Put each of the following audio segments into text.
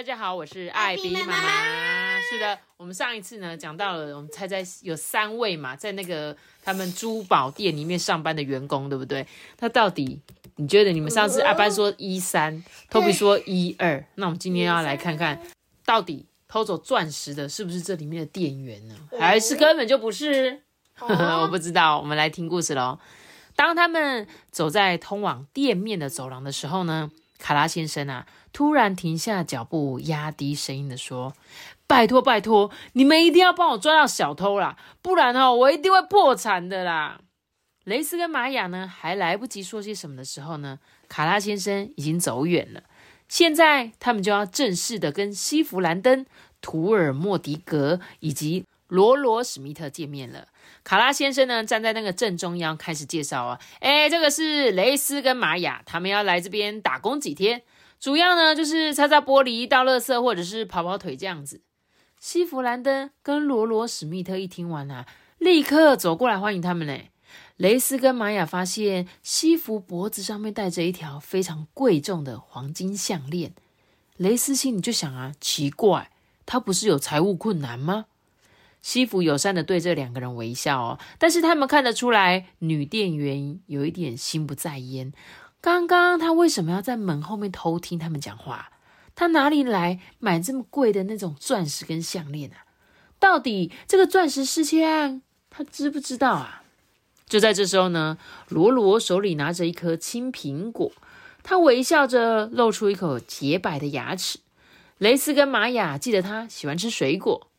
大家好，我是艾比妈妈。是的，我们上一次呢讲到了，我们猜猜有三位嘛，在那个他们珠宝店里面上班的员工，对不对？那到底你觉得你们上次阿班说一三，托比说一二，那我们今天要来看看，到底偷走钻石的是不是这里面的店员呢？还是根本就不是？我不知道，我们来听故事喽。当他们走在通往店面的走廊的时候呢，卡拉先生啊，突然停下脚步，压低声音的说：“拜托拜托，你们一定要帮我抓到小偷啦，不然哦，我一定会破产的啦！”雷斯跟玛雅呢，还来不及说些什么的时候呢，卡拉先生已经走远了。现在他们就要正式的跟西弗兰登、图尔莫迪格以及罗罗史密特见面了。卡拉先生呢，站在那个正中央，开始介绍啊，哎，这个是雷斯跟玛雅，他们要来这边打工几天，主要呢就是擦擦玻璃、倒垃圾或者是跑跑腿这样子。西弗兰登跟罗罗史密特一听完啊，立刻走过来欢迎他们嘞。雷斯跟玛雅发现西弗脖子上面戴着一条非常贵重的黄金项链，雷斯心里就想啊，奇怪，他不是有财务困难吗？西服友善的对这两个人微笑哦，但是他们看得出来，女店员有一点心不在焉。刚刚她为什么要在门后面偷听他们讲话？她哪里来买这么贵的那种钻石跟项链啊？到底这个钻石失窃案，她知不知道啊？就在这时候呢，罗罗手里拿着一颗青苹果，他微笑着露出一口洁白的牙齿。雷斯跟玛雅记得他喜欢吃水果。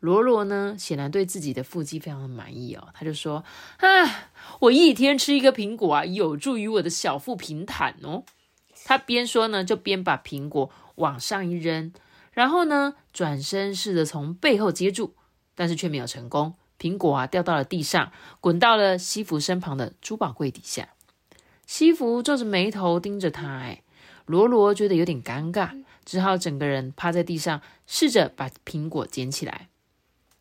罗罗呢，显然对自己的腹肌非常的满意哦，他就说：“啊，我一天吃一个苹果啊，有助于我的小腹平坦哦。”他边说呢，就边把苹果往上一扔，然后呢，转身试着从背后接住，但是却没有成功。苹果啊，掉到了地上，滚到了西服身旁的珠宝柜底下。西服皱着眉头盯着他，哎，罗罗觉得有点尴尬，只好整个人趴在地上，试着把苹果捡起来。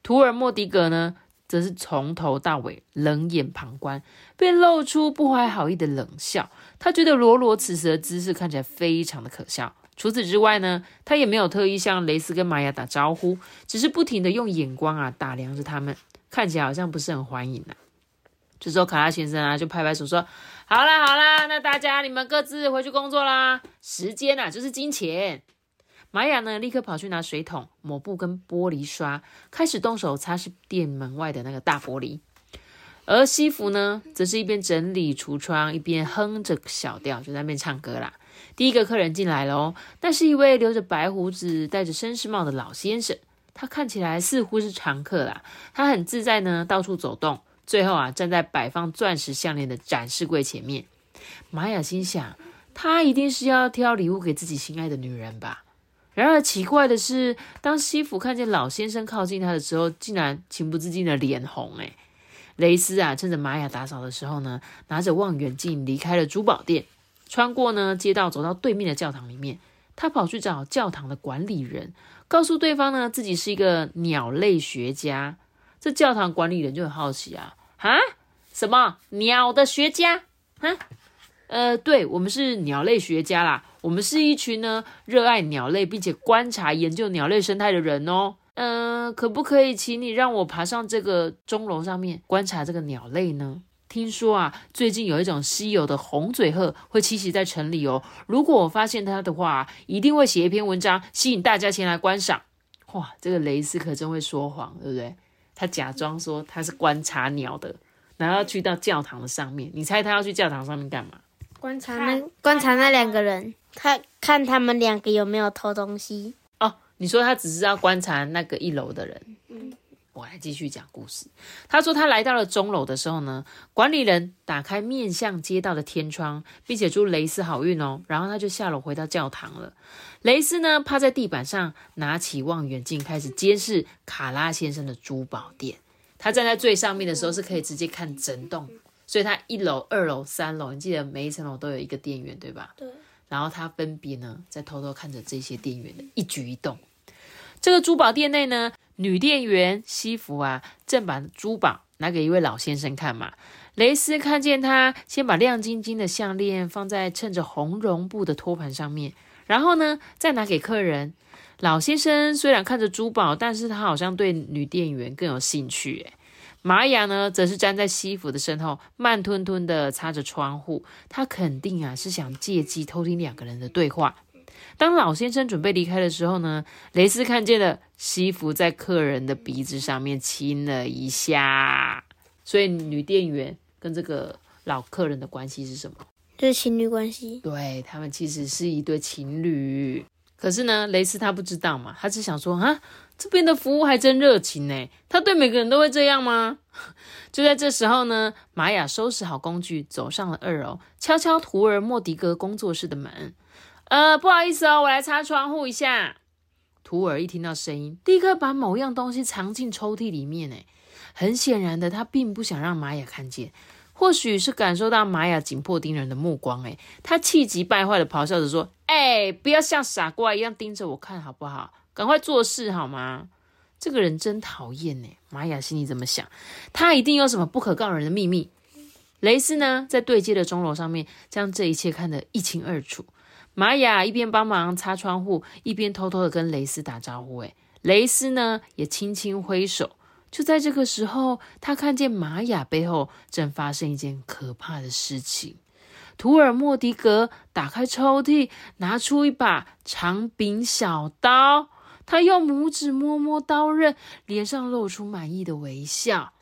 图尔莫迪格呢，则是从头到尾冷眼旁观，便露出不怀好意的冷笑。他觉得罗罗此时的姿势看起来非常的可笑。除此之外呢，他也没有特意向雷斯跟玛雅打招呼，只是不停的用眼光啊打量着他们，看起来好像不是很欢迎啊。这时候卡拉先生啊就拍拍手说：“好啦好啦，那大家你们各自回去工作啦。时间啊就是金钱。”玛雅呢，立刻跑去拿水桶、抹布跟玻璃刷，开始动手擦拭店门外的那个大玻璃。而西服呢，则是一边整理橱窗，一边哼着小调，就在那边唱歌啦。第一个客人进来了哦，那是一位留着白胡子、戴着绅士帽的老先生，他看起来似乎是常客啦。他很自在呢，到处走动，最后啊，站在摆放钻石项链的展示柜前面。玛雅心想，他一定是要挑礼物给自己心爱的女人吧。然而奇怪的是，当西服看见老先生靠近他的时候，竟然情不自禁的脸红。哎，雷斯啊，趁着玛雅打扫的时候呢，拿着望远镜离开了珠宝店，穿过呢街道，走到对面的教堂里面。他跑去找教堂的管理人，告诉对方呢自己是一个鸟类学家。这教堂管理人就很好奇啊，啊，什么鸟的学家？啊？呃，对，我们是鸟类学家啦，我们是一群呢热爱鸟类并且观察研究鸟类生态的人哦。嗯，可不可以请你让我爬上这个钟楼上面观察这个鸟类呢？听说啊，最近有一种稀有的红嘴鹤会栖息在城里哦。如果我发现它的话，一定会写一篇文章，吸引大家前来观赏。哇，这个雷斯可真会说谎，对不对？他假装说他是观察鸟的，然后去到教堂的上面。你猜他要去教堂上面干嘛？观察那观察那两个人，看看他们两个有没有偷东西。哦，你说他只是要观察那个一楼的人。嗯我来继续讲故事。他说，他来到了钟楼的时候呢，管理人打开面向街道的天窗，并且祝雷斯好运哦。然后他就下楼回到教堂了。雷斯呢，趴在地板上，拿起望远镜，开始监视卡拉先生的珠宝店。他站在最上面的时候，是可以直接看整栋，所以他一楼、二楼、三楼，你记得每一层楼都有一个店员，对吧？对。然后他分别呢，在偷偷看着这些店员的一举一动。这个珠宝店内呢，女店员西服啊，正把珠宝拿给一位老先生看嘛。蕾丝看见他，先把亮晶晶的项链放在衬着红绒布的托盘上面，然后呢，再拿给客人。老先生虽然看着珠宝，但是他好像对女店员更有兴趣。诶玛雅呢，则是站在西服的身后，慢吞吞的擦着窗户。他肯定啊，是想借机偷听两个人的对话。当老先生准备离开的时候呢，雷斯看见了西服在客人的鼻子上面亲了一下。所以女店员跟这个老客人的关系是什么？就是情侣关系。对他们其实是一对情侣。可是呢，雷斯他不知道嘛，他只想说啊，这边的服务还真热情呢。他对每个人都会这样吗？就在这时候呢，玛雅收拾好工具，走上了二楼，敲敲图尔莫迪格工作室的门。呃，不好意思哦，我来擦窗户一下。图尔一听到声音，立刻把某样东西藏进抽屉里面。哎，很显然的，他并不想让玛雅看见。或许是感受到玛雅紧迫盯人的目光，哎，他气急败坏的咆哮着说：“哎，不要像傻瓜一样盯着我看，好不好？赶快做事好吗？”这个人真讨厌呢。玛雅心里怎么想？他一定有什么不可告人的秘密。雷斯呢，在对接的钟楼上面，将这一切看得一清二楚。玛雅一边帮忙擦窗户，一边偷偷的跟雷斯打招呼。哎雷斯呢也轻轻挥手。就在这个时候，他看见玛雅背后正发生一件可怕的事情。图尔莫迪格打开抽屉，拿出一把长柄小刀，他用拇指摸摸刀刃，脸上露出满意的微笑。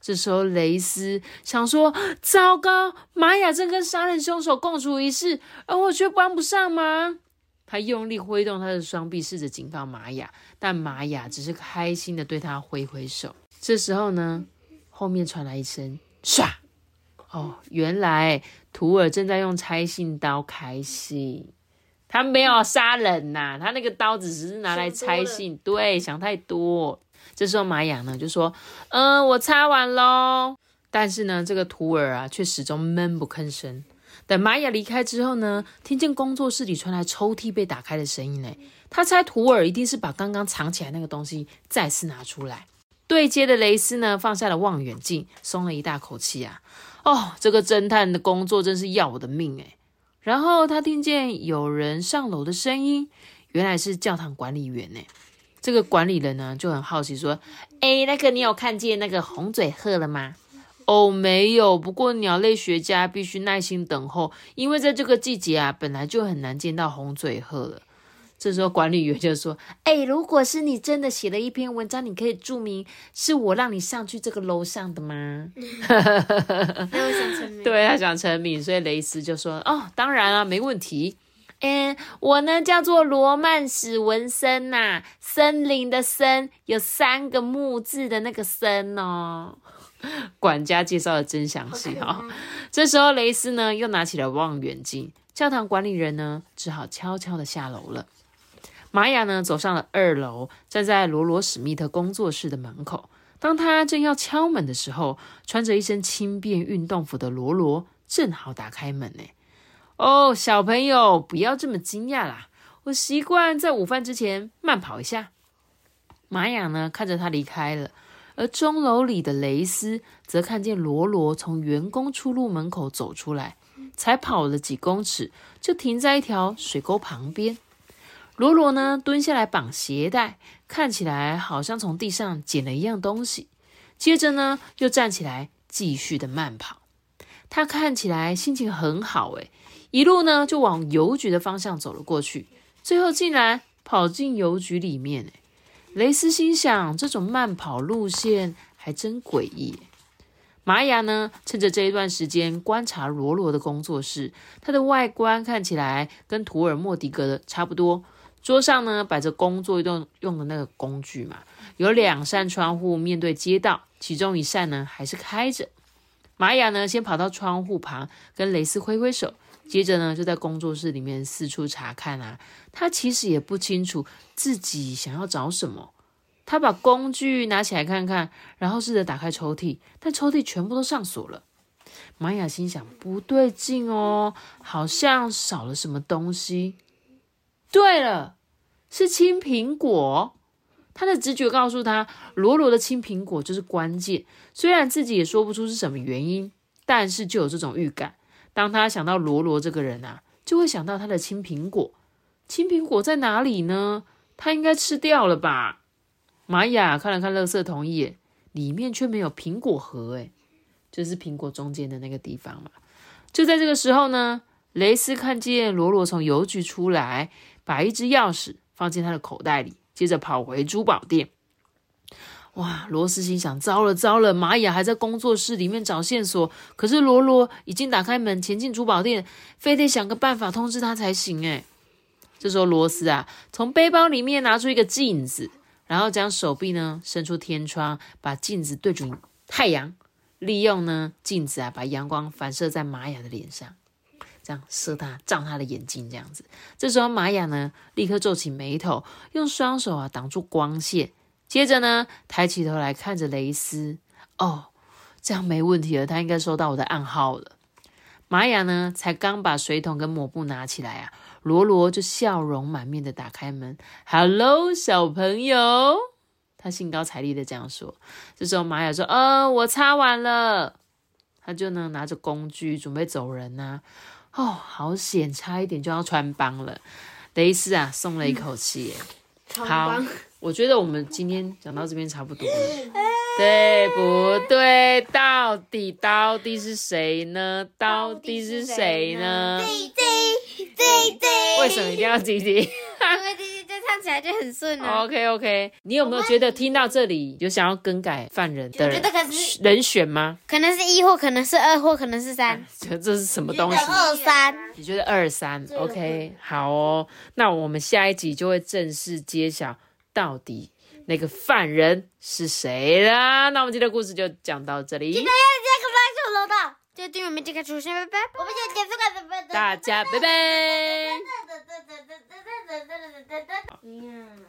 这时候，雷斯想说：“糟糕，玛雅正跟杀人凶手共处一室，而我却帮不上忙。”他用力挥动他的双臂，试着警告玛雅，但玛雅只是开心的对他挥挥手。这时候呢，后面传来一声“唰”，哦，原来图尔正在用拆信刀开信。他没有杀人呐，他那个刀子只是拿来拆信。对，想太多。这时候玛雅呢就说：“嗯，我擦完喽。”但是呢，这个图尔啊却始终闷不吭声。等玛雅离开之后呢，听见工作室里传来抽屉被打开的声音呢，他猜图尔一定是把刚刚藏起来那个东西再次拿出来。对接的雷斯呢放下了望远镜，松了一大口气啊！哦，这个侦探的工作真是要我的命诶然后他听见有人上楼的声音，原来是教堂管理员呢。这个管理人呢就很好奇说：“哎，那个你有看见那个红嘴鹤了吗？”“哦，没有。不过鸟类学家必须耐心等候，因为在这个季节啊，本来就很难见到红嘴鹤了。”这时候管理员就说：“哎，如果是你真的写了一篇文章，你可以注明是我让你上去这个楼上的吗？” 对他想成名，所以雷斯就说：“哦，当然啊，没问题。”嗯，我呢叫做罗曼史文森呐，森林的森有三个木字的那个森哦。管家介绍的真详细哈。这时候雷斯呢又拿起了望远镜，教堂管理人呢只好悄悄的下楼了。玛雅呢走上了二楼，站在罗罗史密特工作室的门口。当他正要敲门的时候，穿着一身轻便运动服的罗罗正好打开门呢。哦，小朋友，不要这么惊讶啦！我习惯在午饭之前慢跑一下。玛雅呢，看着他离开了，而钟楼里的雷斯则看见罗罗从员工出入门口走出来，才跑了几公尺，就停在一条水沟旁边。罗罗呢，蹲下来绑鞋带，看起来好像从地上捡了一样东西。接着呢，又站起来，继续的慢跑。他看起来心情很好，诶，一路呢就往邮局的方向走了过去，最后竟然跑进邮局里面。雷斯心想，这种慢跑路线还真诡异。玛雅呢，趁着这一段时间观察罗罗的工作室，它的外观看起来跟图尔莫迪格的差不多，桌上呢摆着工作用用的那个工具嘛，有两扇窗户面对街道，其中一扇呢还是开着。玛雅呢先跑到窗户旁跟蕾丝挥挥手，接着呢就在工作室里面四处查看啊。他其实也不清楚自己想要找什么。他把工具拿起来看看，然后试着打开抽屉，但抽屉全部都上锁了。玛雅心想：不对劲哦，好像少了什么东西。对了，是青苹果。他的直觉告诉他，罗罗的青苹果就是关键。虽然自己也说不出是什么原因，但是就有这种预感。当他想到罗罗这个人啊，就会想到他的青苹果。青苹果在哪里呢？他应该吃掉了吧？玛雅看了看垃圾桶一眼，里面却没有苹果核，诶就是苹果中间的那个地方嘛。就在这个时候呢，雷斯看见罗罗从邮局出来，把一只钥匙放进他的口袋里，接着跑回珠宝店。哇！罗斯心想：糟了糟了，玛雅还在工作室里面找线索，可是罗罗已经打开门前进珠宝店，非得想个办法通知他才行。诶这时候罗斯啊，从背包里面拿出一个镜子。然后将手臂呢伸出天窗，把镜子对准太阳，利用呢镜子啊把阳光反射在玛雅的脸上，这样射他照他的眼睛，这样子。这时候玛雅呢立刻皱起眉头，用双手啊挡住光线，接着呢抬起头来看着蕾丝。哦，这样没问题了，他应该收到我的暗号了。玛雅呢才刚把水桶跟抹布拿起来啊。罗罗就笑容满面的打开门，“Hello，小朋友。”他兴高采烈的这样说。这时候玛雅说：“呃，我擦完了。”他就呢拿着工具准备走人呐。哦，好险，差一点就要穿帮了。雷斯啊，松了一口气。好，我觉得我们今天讲到这边差不多了。对不对？到底到底是谁呢？到底是谁呢？为什么一定要滴滴？起来就很顺了。OK OK，你有没有觉得听到这里有想要更改犯人的人人选吗？可能是一或可能是二或可能是三。这 这是什么东西？二三。你觉得二三？OK，好哦。那我们下一集就会正式揭晓到底。那个犯人是谁啦？那我们今天的故事就讲到这里。记得要加个关注，楼道，记得订阅我们这个主持人，拜拜。我们就结束了，大家拜拜。